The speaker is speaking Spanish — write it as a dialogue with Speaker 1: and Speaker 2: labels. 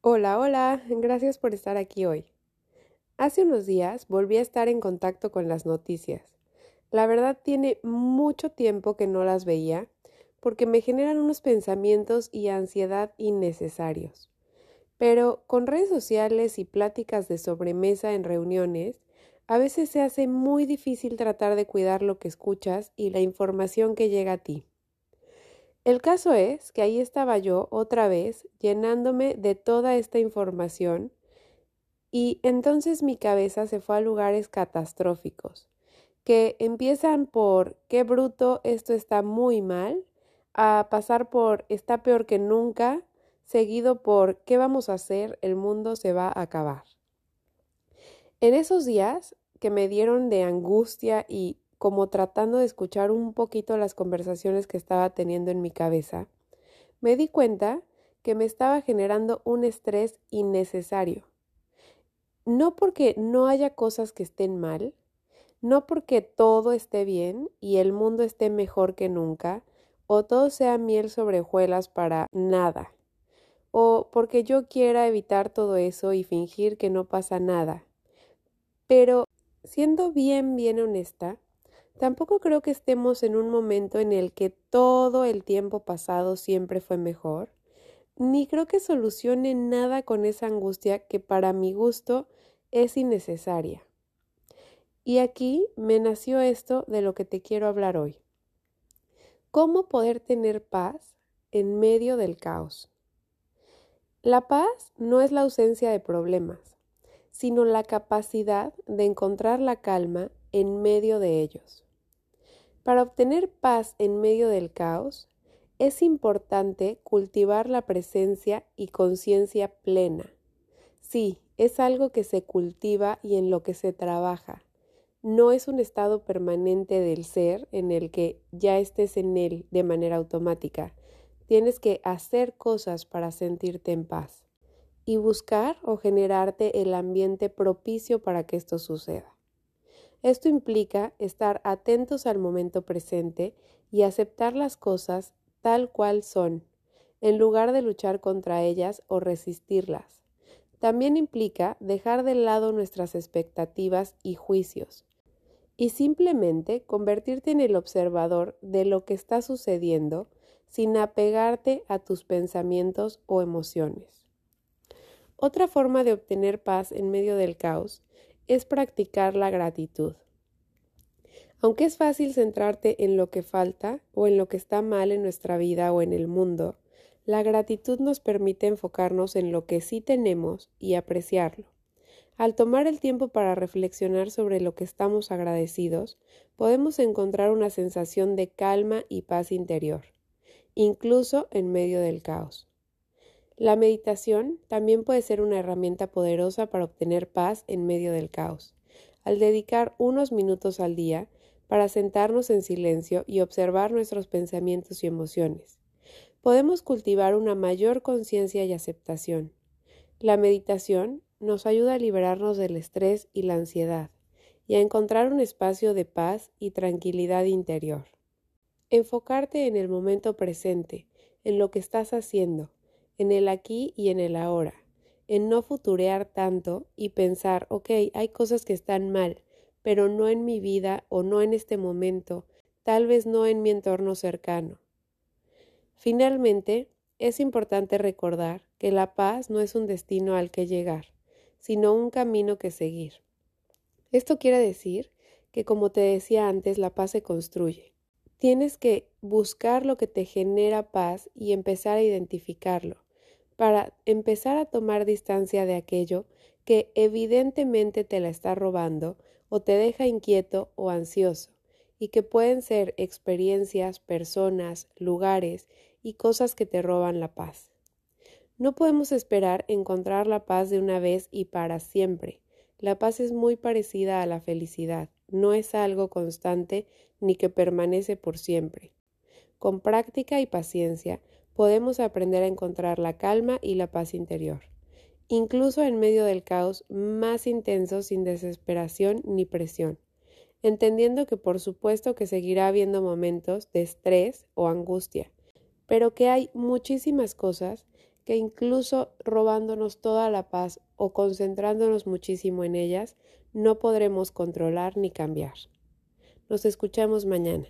Speaker 1: Hola, hola, gracias por estar aquí hoy. Hace unos días volví a estar en contacto con las noticias. La verdad tiene mucho tiempo que no las veía porque me generan unos pensamientos y ansiedad innecesarios. Pero con redes sociales y pláticas de sobremesa en reuniones, a veces se hace muy difícil tratar de cuidar lo que escuchas y la información que llega a ti. El caso es que ahí estaba yo otra vez llenándome de toda esta información y entonces mi cabeza se fue a lugares catastróficos, que empiezan por qué bruto, esto está muy mal, a pasar por está peor que nunca, seguido por qué vamos a hacer, el mundo se va a acabar. En esos días que me dieron de angustia y como tratando de escuchar un poquito las conversaciones que estaba teniendo en mi cabeza, me di cuenta que me estaba generando un estrés innecesario. No porque no haya cosas que estén mal, no porque todo esté bien y el mundo esté mejor que nunca, o todo sea miel sobre hojuelas para nada, o porque yo quiera evitar todo eso y fingir que no pasa nada. Pero, siendo bien, bien honesta, Tampoco creo que estemos en un momento en el que todo el tiempo pasado siempre fue mejor, ni creo que solucione nada con esa angustia que para mi gusto es innecesaria. Y aquí me nació esto de lo que te quiero hablar hoy. ¿Cómo poder tener paz en medio del caos? La paz no es la ausencia de problemas, sino la capacidad de encontrar la calma en medio de ellos. Para obtener paz en medio del caos, es importante cultivar la presencia y conciencia plena. Sí, es algo que se cultiva y en lo que se trabaja. No es un estado permanente del ser en el que ya estés en él de manera automática. Tienes que hacer cosas para sentirte en paz y buscar o generarte el ambiente propicio para que esto suceda. Esto implica estar atentos al momento presente y aceptar las cosas tal cual son, en lugar de luchar contra ellas o resistirlas. También implica dejar de lado nuestras expectativas y juicios y simplemente convertirte en el observador de lo que está sucediendo sin apegarte a tus pensamientos o emociones. Otra forma de obtener paz en medio del caos es practicar la gratitud. Aunque es fácil centrarte en lo que falta o en lo que está mal en nuestra vida o en el mundo, la gratitud nos permite enfocarnos en lo que sí tenemos y apreciarlo. Al tomar el tiempo para reflexionar sobre lo que estamos agradecidos, podemos encontrar una sensación de calma y paz interior, incluso en medio del caos. La meditación también puede ser una herramienta poderosa para obtener paz en medio del caos. Al dedicar unos minutos al día para sentarnos en silencio y observar nuestros pensamientos y emociones, podemos cultivar una mayor conciencia y aceptación. La meditación nos ayuda a liberarnos del estrés y la ansiedad y a encontrar un espacio de paz y tranquilidad interior. Enfocarte en el momento presente, en lo que estás haciendo, en el aquí y en el ahora, en no futurear tanto y pensar, ok, hay cosas que están mal, pero no en mi vida o no en este momento, tal vez no en mi entorno cercano. Finalmente, es importante recordar que la paz no es un destino al que llegar, sino un camino que seguir. Esto quiere decir que, como te decía antes, la paz se construye. Tienes que buscar lo que te genera paz y empezar a identificarlo para empezar a tomar distancia de aquello que evidentemente te la está robando o te deja inquieto o ansioso, y que pueden ser experiencias, personas, lugares y cosas que te roban la paz. No podemos esperar encontrar la paz de una vez y para siempre. La paz es muy parecida a la felicidad, no es algo constante ni que permanece por siempre. Con práctica y paciencia podemos aprender a encontrar la calma y la paz interior, incluso en medio del caos más intenso sin desesperación ni presión, entendiendo que por supuesto que seguirá habiendo momentos de estrés o angustia, pero que hay muchísimas cosas que incluso robándonos toda la paz o concentrándonos muchísimo en ellas, no podremos controlar ni cambiar. Nos escuchamos mañana.